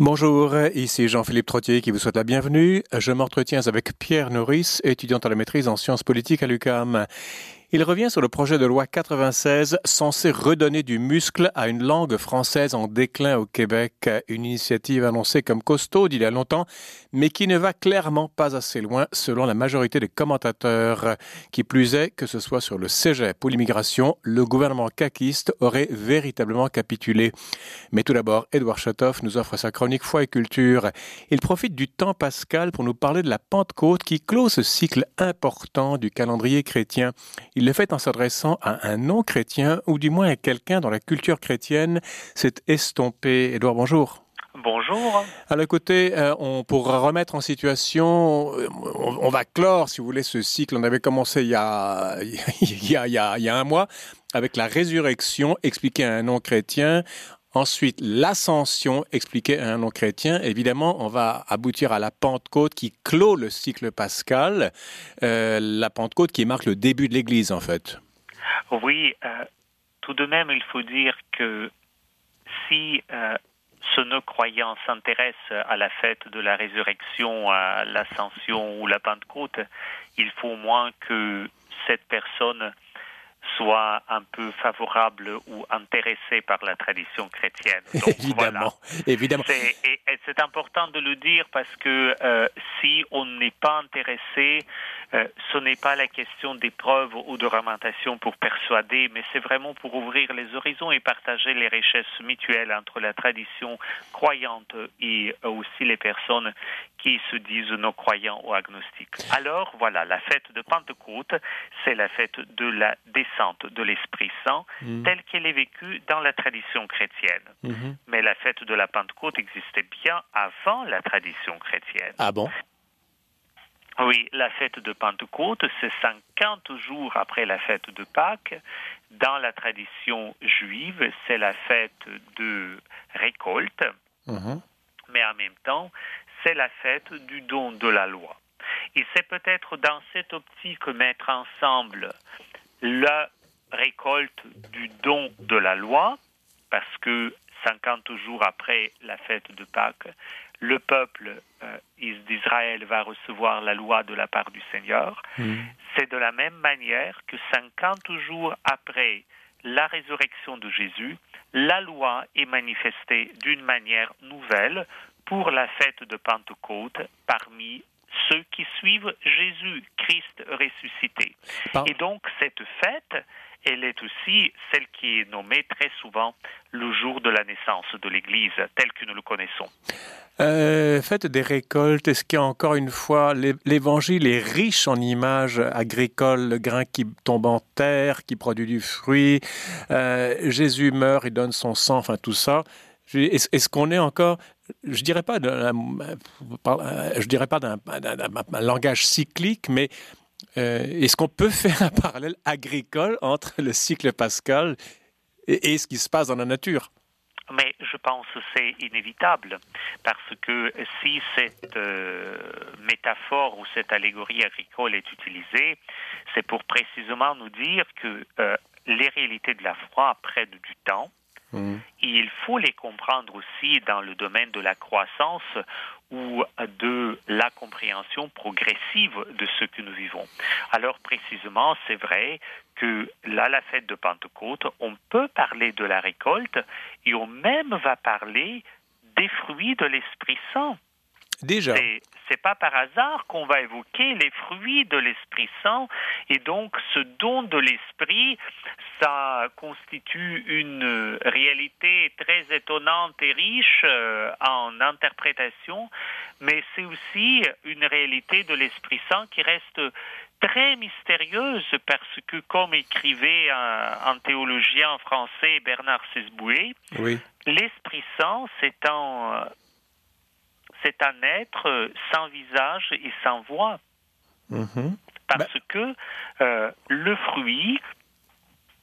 Bonjour, ici Jean-Philippe Trottier qui vous souhaite la bienvenue. Je m'entretiens avec Pierre Norris, étudiant à la maîtrise en sciences politiques à l'UCAM. Il revient sur le projet de loi 96 censé redonner du muscle à une langue française en déclin au Québec, une initiative annoncée comme costaud il y a longtemps, mais qui ne va clairement pas assez loin selon la majorité des commentateurs. Qui plus est, que ce soit sur le cégep ou l'immigration, le gouvernement caquiste aurait véritablement capitulé. Mais tout d'abord, Édouard Chatoff nous offre sa chronique Foi et culture. Il profite du temps pascal pour nous parler de la Pentecôte qui clôt ce cycle important du calendrier chrétien. Il le fait en s'adressant à un non-chrétien, ou du moins à quelqu'un dont la culture chrétienne s'est estompée. Édouard, bonjour. Bonjour. À le côté, euh, on pourra remettre en situation, euh, on, va clore, si vous voulez, ce cycle. On avait commencé il y a, il y a, il y a, il y a un mois avec la résurrection expliquée à un non-chrétien. Ensuite, l'ascension expliquée à un non-chrétien. Évidemment, on va aboutir à la Pentecôte qui clôt le cycle pascal, euh, la Pentecôte qui marque le début de l'Église, en fait. Oui, euh, tout de même, il faut dire que si euh, ce non-croyant s'intéresse à la fête de la résurrection, à l'ascension ou la Pentecôte, il faut au moins que cette personne soit un peu favorable ou intéressé par la tradition chrétienne. évidemment, évidemment. et, c'est important de le dire parce que euh, si on n'est pas intéressé, euh, ce n'est pas la question d'épreuve ou de ramentation pour persuader, mais c'est vraiment pour ouvrir les horizons et partager les richesses mutuelles entre la tradition croyante et aussi les personnes qui se disent non croyants ou agnostiques. Alors voilà, la fête de Pentecôte, c'est la fête de la descente de l'Esprit Saint mm. telle qu'elle est vécue dans la tradition chrétienne. Mm-hmm. Mais la fête de la Pentecôte existait bien avant la tradition chrétienne. Ah bon? Oui, la fête de Pentecôte, c'est 50 jours après la fête de Pâques. Dans la tradition juive, c'est la fête de récolte, mm-hmm. mais en même temps, c'est la fête du don de la loi. Et c'est peut-être dans cette optique mettre ensemble la récolte du don de la loi, parce que 50 jours après la fête de Pâques, le peuple euh, d'Israël va recevoir la loi de la part du Seigneur. Mm. C'est de la même manière que 50 jours après la résurrection de Jésus, la loi est manifestée d'une manière nouvelle pour la fête de Pentecôte parmi ceux qui suivent Jésus, Christ ressuscité. Et donc cette fête, elle est aussi celle qui est nommée très souvent le jour de la naissance de l'Église, tel que nous le connaissons. Euh, fête des récoltes, est-ce qu'il y a encore une fois, l'Évangile est riche en images agricoles, le grain qui tombe en terre, qui produit du fruit, euh, Jésus meurt, il donne son sang, enfin tout ça. Est-ce qu'on est encore, je dirais pas, je dirais pas d'un langage cyclique, mais euh, est-ce qu'on peut faire un parallèle agricole entre le cycle pascal et, ce qui se passe dans la nature? Mais je pense que c'est inévitable, parce que si cette euh, métaphore ou cette allégorie agricole est utilisée, c'est pour précisément nous dire que euh, les réalités de la foi prennent du temps, Mmh. il faut les comprendre aussi dans le domaine de la croissance ou de la compréhension progressive de ce que nous vivons. Alors précisément, c'est vrai que là, la fête de Pentecôte, on peut parler de la récolte et on même va parler des fruits de l'Esprit Saint. Déjà. C'est pas par hasard qu'on va évoquer les fruits de l'Esprit Saint. Et donc ce don de l'Esprit, ça constitue une réalité très étonnante et riche euh, en interprétation, mais c'est aussi une réalité de l'Esprit Saint qui reste très mystérieuse parce que, comme écrivait un, théologien français Bernard Sesboué, l'Esprit Saint, c'est un c'est un être sans visage et sans voix. Mhm. Parce bah que euh, le fruit,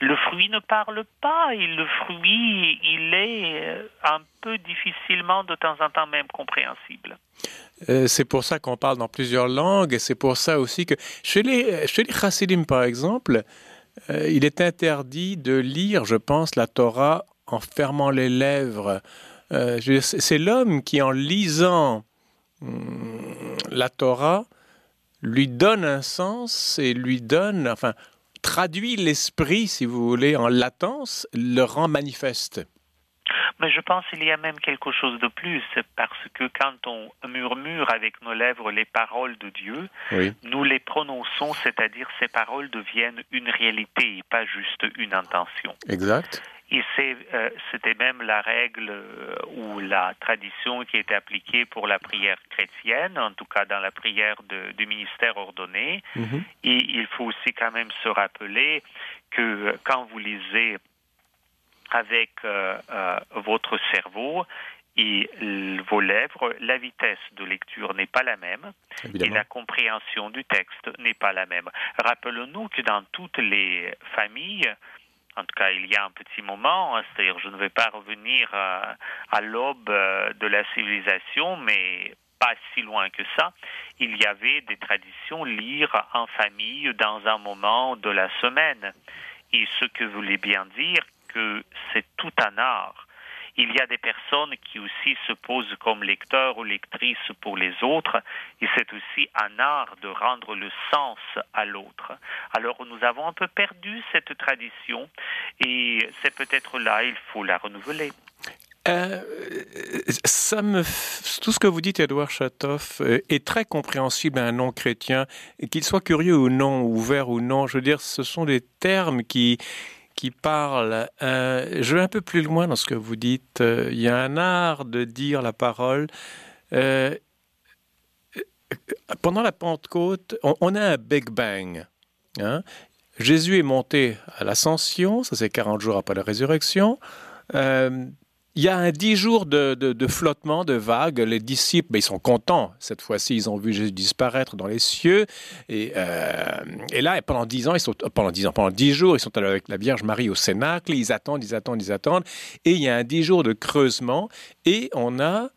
le fruit ne parle pas et le fruit, il est euh, un peu difficilement, de temps en temps même, compréhensible. Euh, c'est pour ça qu'on parle dans plusieurs langues et c'est pour ça aussi que chez les, chez les chassidim, par exemple, il est interdit de lire, je pense, la Torah en fermant les lèvres c'est l'homme qui, en lisant hum, la Torah, lui donne un sens et lui donne, enfin, traduit l'esprit, si vous voulez, en latence, le rend manifeste. Mais je pense qu'il y a même quelque chose de plus, parce que quand on murmure avec nos lèvres les paroles de Dieu, nous les prononçons, c'est-à-dire ces paroles deviennent une réalité et pas juste une intention. Exact. Et euh, c'était même la règle euh, ou la tradition qui était appliquée pour la prière chrétienne, en tout cas dans la prière du ministère ordonné. Mm-hmm. Et il faut aussi quand même se rappeler que quand vous lisez avec euh, votre cerveau, et vos lèvres, la vitesse de lecture n'est pas la même et la compréhension du texte n'est pas la même. Rappelons-nous que dans toutes les familles, en tout cas il y a un petit moment, hein, c'est-à-dire je ne vais pas revenir à, à l'aube euh, de la civilisation, mais pas si loin que ça, il y avait des traditions lire en famille dans un moment de la semaine. Et ce que voulait bien dire que c'est tout un art il y a des personnes qui aussi se posent comme lecteurs ou lectrices pour les autres, et c'est aussi un art de rendre le sens à l'autre. Alors nous avons un peu perdu cette tradition, et c'est peut-être là, il faut la renouveler. Euh, ça me, tout ce que vous dites, Edouard Chatoff, euh, est très compréhensible à un non-chrétien, qu'il soit curieux ou non, ouvert ou non. Je veux dire, ce sont des termes qui, qui parle. Euh, je vais un peu plus loin dans ce que vous dites. Euh, il y a un art de dire la parole. Euh, pendant la Pentecôte, on, a un Big Bang. Hein. Jésus est monté à l'ascension, ça c'est 40 jours après la résurrection. Il y a un dix jours de, flottement, de vagues. Les disciples, ben, ils sont contents. Cette fois-ci, ils ont vu Jésus disparaître dans les cieux. Et, euh, et là, pendant dix ans, ils sont, pendant dix ans, pendant dix jours, ils sont allés avec la Vierge Marie au Cénacle. Ils attendent, ils attendent, ils attendent. Et il y a un dix jours de creusement. Et on a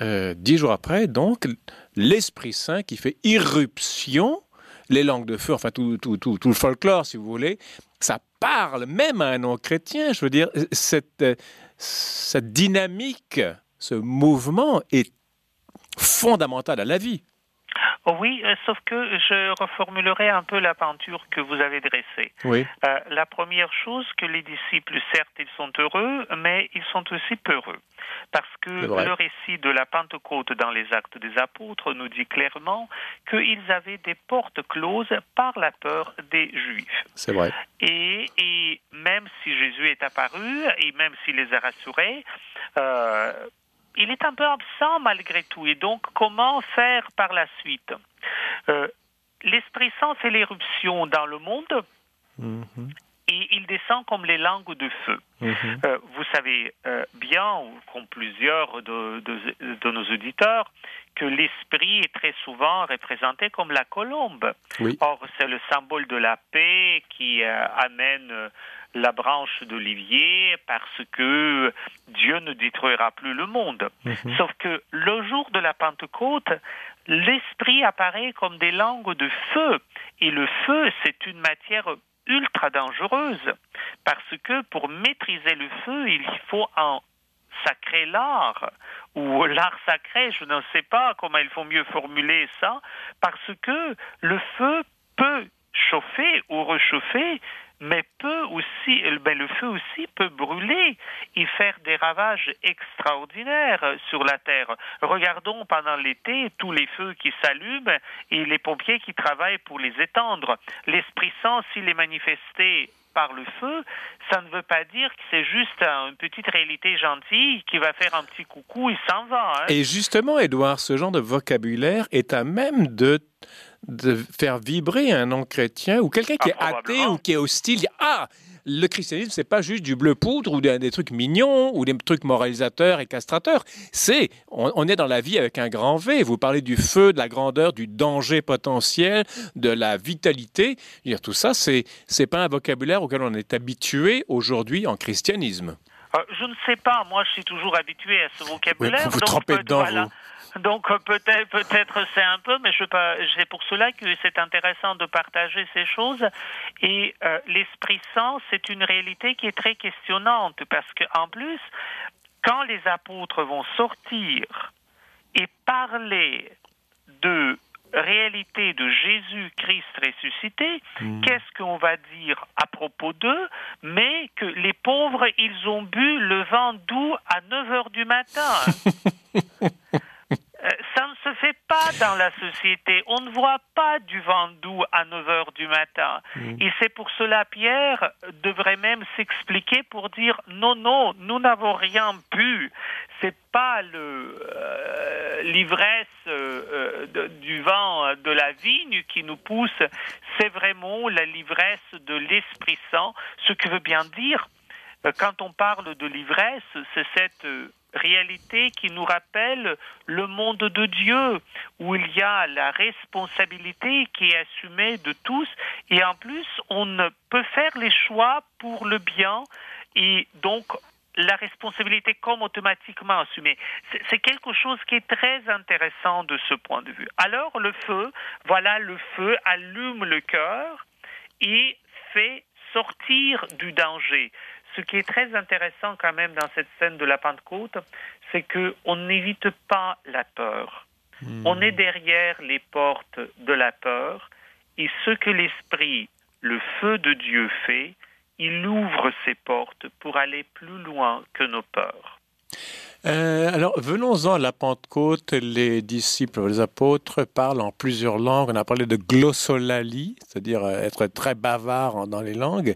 euh, dix jours après, donc, l'Esprit Saint qui fait irruption les langues de feu, enfin tout, tout, tout, tout, le folklore, si vous voulez, ça parle même à un non-chrétien. Je veux dire, cette, cette dynamique, ce mouvement est fondamental à la vie. Oui, euh, sauf que je reformulerai un peu la peinture que vous avez dressée. Oui. Euh, la première chose, que les disciples, certes, ils sont heureux, mais ils sont aussi peureux. Parce que le récit de la Pentecôte dans les actes des apôtres nous dit clairement qu'ils avaient des portes closes par la peur des Juifs. C'est vrai. Et, et, même si Jésus est apparu, et même s'il les a rassurés, euh, il est un peu absent malgré tout. Et donc, comment faire par la suite? Euh, L'Esprit Saint fait l'éruption dans le monde. Mhm. Et il descend comme les langues de feu. Mhm. Euh, vous savez euh, bien, comme plusieurs de, de, nos auditeurs, que l'esprit est très souvent représenté comme la colombe. Or, c'est le symbole de la paix qui amène la branche d'olivier parce que Dieu ne détruira plus le monde. Mhm. Sauf que le jour de la Pentecôte, l'Esprit apparaît comme des langues de feu. Et le feu, c'est une matière ultra dangereuse parce que pour maîtriser le feu, il faut en sacrer l'art ou l'art sacré, je ne sais pas comment il faut mieux formuler ça, parce que le feu peut chauffer ou réchauffer, mais peut aussi, ben le feu aussi peut brûler et faire des ravages extraordinaires sur la terre. Regardons pendant l'été tous les feux qui s'allument et les pompiers qui travaillent pour les étendre. L'Esprit Saint, s'il est manifesté par le feu, ça ne veut pas dire que c'est juste une petite réalité gentille qui va faire un petit coucou et s'en va. Hein. Et justement, Edouard, ce genre de vocabulaire est à même de de faire vibrer un non-chrétien ou quelqu'un qui ah, est athée ou qui est hostile. Ah, le christianisme, c'est pas juste du bleu poudre ou des, trucs mignons ou des trucs moralisateurs et castrateurs. C'est, on, est dans la vie avec un grand V. Vous parlez du feu, de la grandeur, du danger potentiel, de la vitalité. Dire, tout ça, c'est, c'est pas un vocabulaire auquel on est habitué aujourd'hui en christianisme. Euh, je ne sais pas. Moi, je suis toujours habitué à ce vocabulaire. vous vous trompez dedans, vous. Donc euh, peut-être peut-être c'est un peu, mais je. C'est pour cela que c'est intéressant de partager ces choses. Et euh, l'Esprit Saint, c'est une réalité qui est très questionnante parce que en plus, quand les apôtres vont sortir et parler de réalité de Jésus-Christ ressuscité, hmm. qu'est-ce qu'on va dire à propos d'eux? Mais que les pauvres, ils ont bu le vent doux à 9 heures du matin. Euh, ça ne se fait pas dans la société. On ne voit pas du vent doux à 9 heures du matin. Hmm. Et c'est pour cela, Pierre devrait même s'expliquer pour dire non, non, nous n'avons rien bu. C'est pas euh, l'ivresse euh, du vent de la vigne qui nous pousse, c'est vraiment la l'ivresse de l'Esprit Saint, ce que veut bien dire quand on parle de l'ivresse, c'est cette réalité qui nous rappelle le monde de Dieu, où il y a la responsabilité qui est assumée de tous, et en plus, on peut faire les choix pour le bien, et donc la responsabilité comme automatiquement assumée. C'est quelque chose qui est très intéressant de ce point de vue. Alors le feu, voilà, le feu allume le cœur et fait sortir du danger ce qui est très intéressant quand même dans cette scène de la Pentecôte, c'est qu'on n'évite pas la peur. Hmm. On est derrière les portes de la peur et ce que l'Esprit, le feu de Dieu fait, il ouvre ses portes pour aller plus loin que nos peurs. Euh, alors, venons-en à la Pentecôte. Les disciples, les apôtres parlent en plusieurs langues. On a parlé de glossolalie, c'est-à-dire euh, être très bavard dans les langues.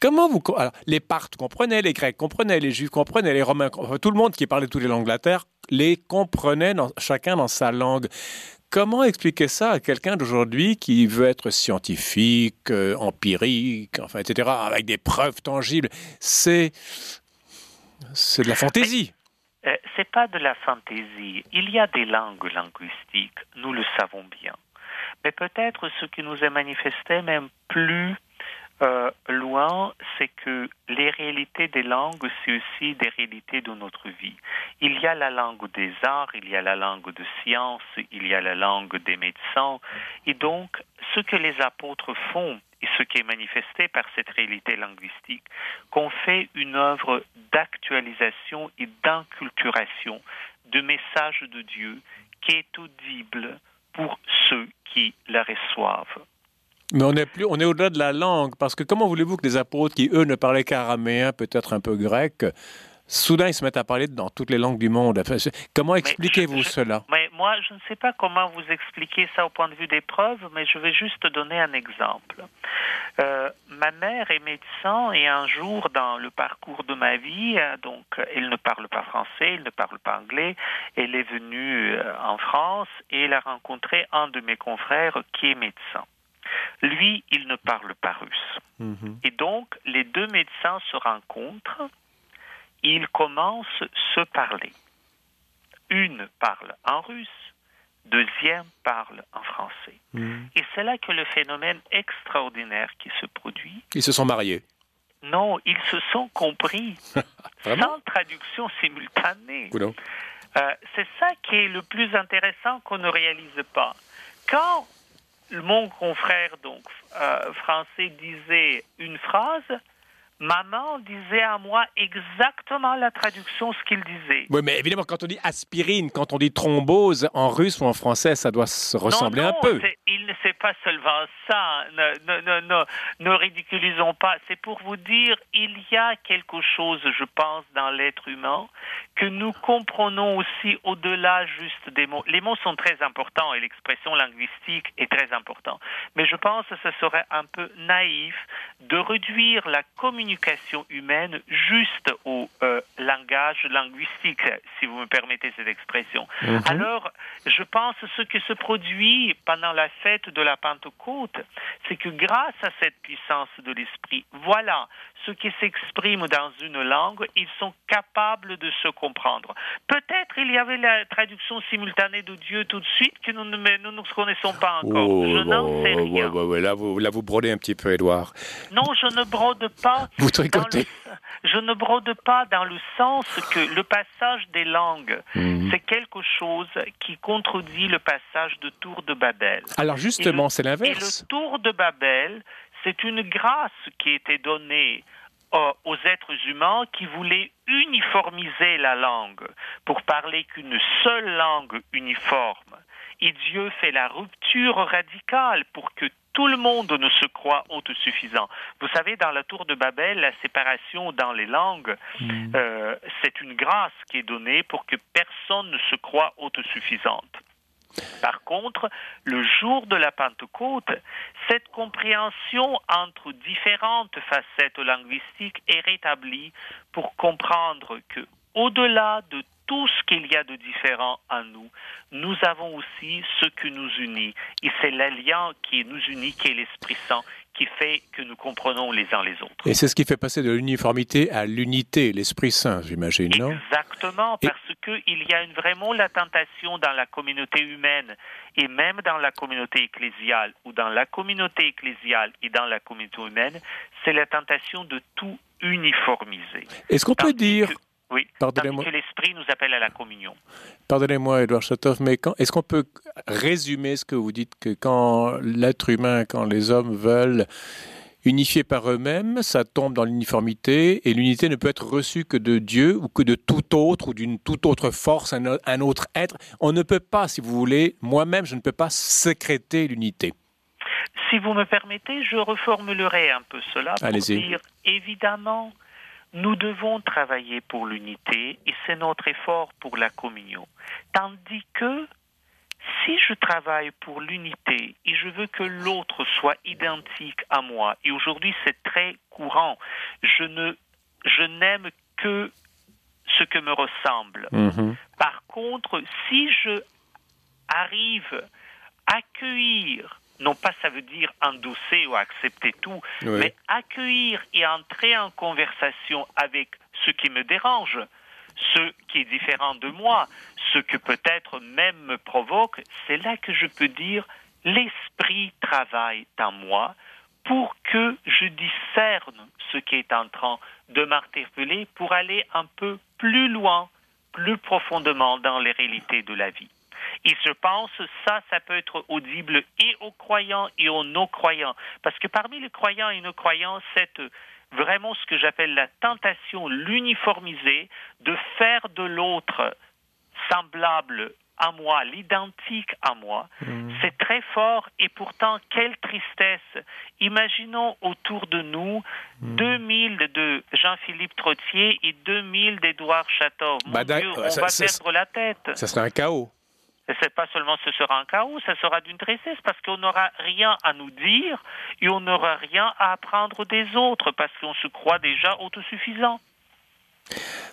Comment vous... Alors, les Parthes comprenaient, les Grecs comprenaient, les Juifs comprenaient, les Romains, tout le monde qui parlait toutes les langues de la terre les comprenait chacun dans sa langue. Comment expliquer ça à quelqu'un d'aujourd'hui qui veut être scientifique, euh, empirique, enfin, etc., avec des preuves tangibles? C'est c'est de la fantaisie. Euh, c'est pas de la fantaisie. Il y a des langues linguistiques, nous le savons bien. Mais peut-être ce qui nous est manifesté même plus euh, loin, c'est que les réalités des langues, c'est aussi des réalités de notre vie. Il y a la langue des arts, il y a la langue de science, il y a la langue des médecins. Et donc, ce que les apôtres font, ce qui est manifesté par cette réalité linguistique, qu'on fait une œuvre d'actualisation et d'inculturation de messages de Dieu qui est audible pour ceux qui la reçoivent. Mais on est plus, on est au-delà de la langue, parce que comment voulez-vous que les apôtres qui, eux, ne parlaient qu'araméen, peut-être un peu grec, soudain ils se mettent à parler dans toutes les langues du monde? comment expliquez-vous cela? Mais moi, je ne sais pas comment vous expliquer ça au point de vue des preuves, mais je vais juste donner un exemple. Euh, ma mère est médecin et un jour dans le parcours de ma vie, euh, donc elle ne parle pas français, elle ne parle pas anglais, elle est venue euh, en France et elle a rencontré un de mes confrères qui est médecin. Lui, il ne parle pas russe. Mhm. Et donc, les deux médecins se rencontrent, ils commencent à se parler. Une parle en russe, deuxième parle en français. Mhm. Et c'est là que le phénomène extraordinaire qui se produit. Ils se sont mariés. Non, ils se sont compris sans traduction simultanée. Euh, c'est ça qui est le plus intéressant qu'on ne réalise pas. Quand mon confrère donc euh, français disait une phrase, maman disait à moi exactement la traduction, ce qu'il disait. Oui, mais évidemment, quand on dit aspirine, quand on dit thrombose, en russe ou en français, ça doit se ressembler un peu. Il ne sait pas seulement ça. Ne, ne, ne, ne ridiculisons pas. C'est pour vous dire, il y a quelque chose, je pense, dans l'être humain que nous comprenons aussi au-delà juste des mots. Les mots sont très importants et l'expression linguistique est très importante. Mais je pense que ce serait un peu naïf de réduire la communication humaine juste au euh, langage linguistique, si vous me permettez cette expression. Mhm. Alors, je pense que ce qui se produit pendant la fête de la Pentecôte, c'est que grâce à cette puissance de l'esprit, voilà, ceux qui s'expriment dans une langue, ils sont capables de se comprendre. Peut-être il y avait la traduction simultanée de Dieu tout de suite que nous ne nous, nous connaissons pas encore. Oh, je n'en sais rien. là, vous, là, vous brodez un petit peu, Edouard. Non, je ne brode pas. Vous tricotez. Je ne brode pas dans le sens que le passage des langues, mhm. c'est quelque chose qui contredit le passage de Tour de Babel. Alors justement, c'est l'inverse. Et le Tour de Babel, c'est une grâce qui était donnée euh, aux êtres humains qui voulaient uniformiser la langue pour parler qu'une seule langue uniforme. Et Dieu fait la rupture radicale pour que tout le monde ne se croit autosuffisant. Vous savez, dans la tour de Babel, la séparation dans les langues, mm. euh, c'est une grâce qui est donnée pour que personne ne se croit autosuffisante. Par contre, le jour de la Pentecôte, cette compréhension entre différentes facettes linguistiques est rétablie pour comprendre que, au-delà de tout ce qu'il y a de différent en nous, nous avons aussi ce qui nous unit. Et c'est l'alliance qui nous unit, qui est l'Esprit Saint, qui fait que nous comprenons les uns les autres. Et c'est ce qui fait passer de l'uniformité à l'unité, l'Esprit Saint, j'imagine, non? Exactement, parce qu'il y a une, vraiment la tentation dans la communauté humaine et même dans la communauté ecclésiale ou dans la communauté ecclésiale et dans la communauté humaine, c'est la tentation de tout uniformiser. Est-ce qu'on peut dire... Oui, Pardonnez-moi. que l'Esprit nous appelle à la communion. Pardonnez-moi, Edouard Chatov, mais est-ce qu'on peut résumer ce que vous dites que quand l'être humain, quand les hommes veulent unifier par eux-mêmes, ça tombe dans l'uniformité et l'unité ne peut être reçue que de Dieu ou que de tout autre ou d'une toute autre force, un, autre être? On ne peut pas, si vous voulez, moi-même, je ne peux pas sécréter l'unité. Si vous me permettez, je reformulerai un peu cela pour dire évidemment nous devons travailler pour l'unité et c'est notre effort pour la communion. Tandis que si je travaille pour l'unité et je veux que l'autre soit identique à moi, et aujourd'hui c'est très courant, je ne je n'aime que ce que me ressemble. Mm-hmm. Par contre, si je arrive à accueillir non pas ça veut dire endosser ou accepter tout, mais accueillir et entrer en conversation avec ce qui me dérange, ce qui est différent de moi, ce que peut-être même me provoque, c'est là que je peux dire l'esprit travaille dans moi pour que je discerne ce qui est en train de m'interpeller pour aller un peu plus loin, plus profondément dans les réalités de la vie. Et je pense ça, ça peut être audible et aux croyants et aux non-croyants. Parce que parmi les croyants et non-croyants, c'est vraiment ce que j'appelle la tentation, l'uniformiser, de faire de l'autre semblable à moi, l'identique à moi. Mmh. C'est très fort et pourtant, quelle tristesse. Imaginons autour de nous 2000 mmh. de Jean-Philippe Trottier et 2000 d'Édouard Château. Mon bah, Dieu, on va perdre la tête. Ça serait un chaos. Et c'est pas seulement ce sera un chaos, ça sera d'une tristesse parce qu'on n'aura rien à nous dire et on n'aura rien à apprendre des autres parce qu'on se croit déjà autosuffisant.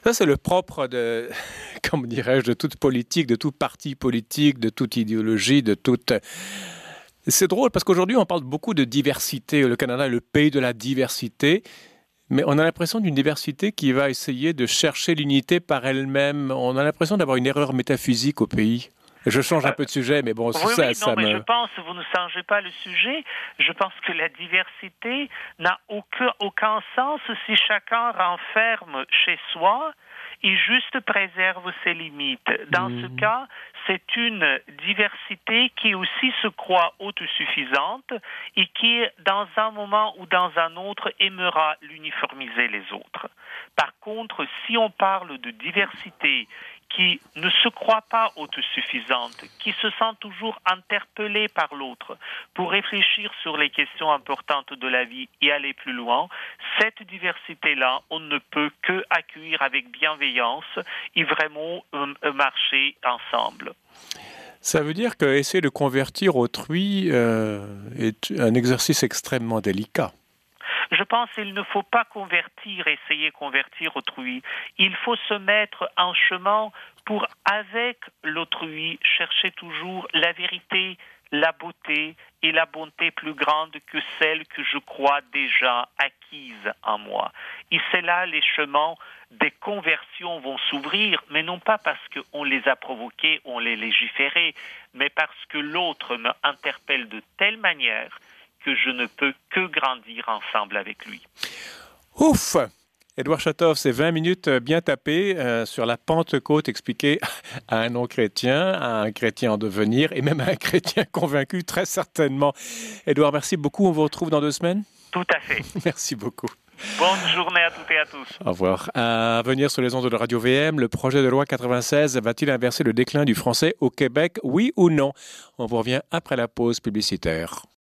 Ça, c'est le propre de, comme dirais-je, de toute politique, de tout parti politique, de toute idéologie, de toute. C'est drôle parce qu'aujourd'hui, on parle beaucoup de diversité. Le Canada est le pays de la diversité. Mais on a l'impression d'une diversité qui va essayer de chercher l'unité par elle-même. On a l'impression d'avoir une erreur métaphysique au pays. Je change un peu de sujet, mais bon, oui, ça, oui, non, mais je pense, vous ne changez pas le sujet. Je pense que la diversité n'a aucun, aucun sens si chacun renferme chez soi et juste préserve ses limites. Dans ce mmh. cas, c'est une diversité qui aussi se croit autosuffisante et qui, dans un moment ou dans un autre, aimera l'uniformiser les autres. Par contre, si on parle de diversité qui ne se croit pas autosuffisante, qui se sent toujours interpellée par l'autre pour réfléchir sur les questions importantes de la vie et aller plus loin, cette diversité-là, on ne peut que accueillir avec bienveillance et vraiment euh, marcher ensemble. Ça veut dire que essayer de convertir autrui euh, est un exercice extrêmement délicat. Je pense qu'il ne faut pas convertir, essayer de convertir autrui. Il faut se mettre en chemin pour, avec l'autrui, chercher toujours la vérité, la beauté et la bonté plus grande que celle que je crois déjà acquise en moi. Et c'est là les chemins des conversions vont s'ouvrir, mais non pas parce qu'on les a provoqués, on les légiférés, mais parce que l'autre me interpelle de telle manière que je ne peux que grandir ensemble avec lui. Ouf Edouard Chatov, c'est 20 minutes bien tapées euh, sur la Pentecôte expliquée à un non-chrétien, à un chrétien en devenir et même à un chrétien convaincu, très certainement. Edouard, merci beaucoup. On vous retrouve dans deux semaines? Tout à fait. merci beaucoup. Bonne journée à toutes et à tous. Au revoir. À venir sur les ondes de Radio VM, le projet de loi 96 va-t-il inverser le déclin du français au Québec, oui ou non? On vous revient après la pause publicitaire.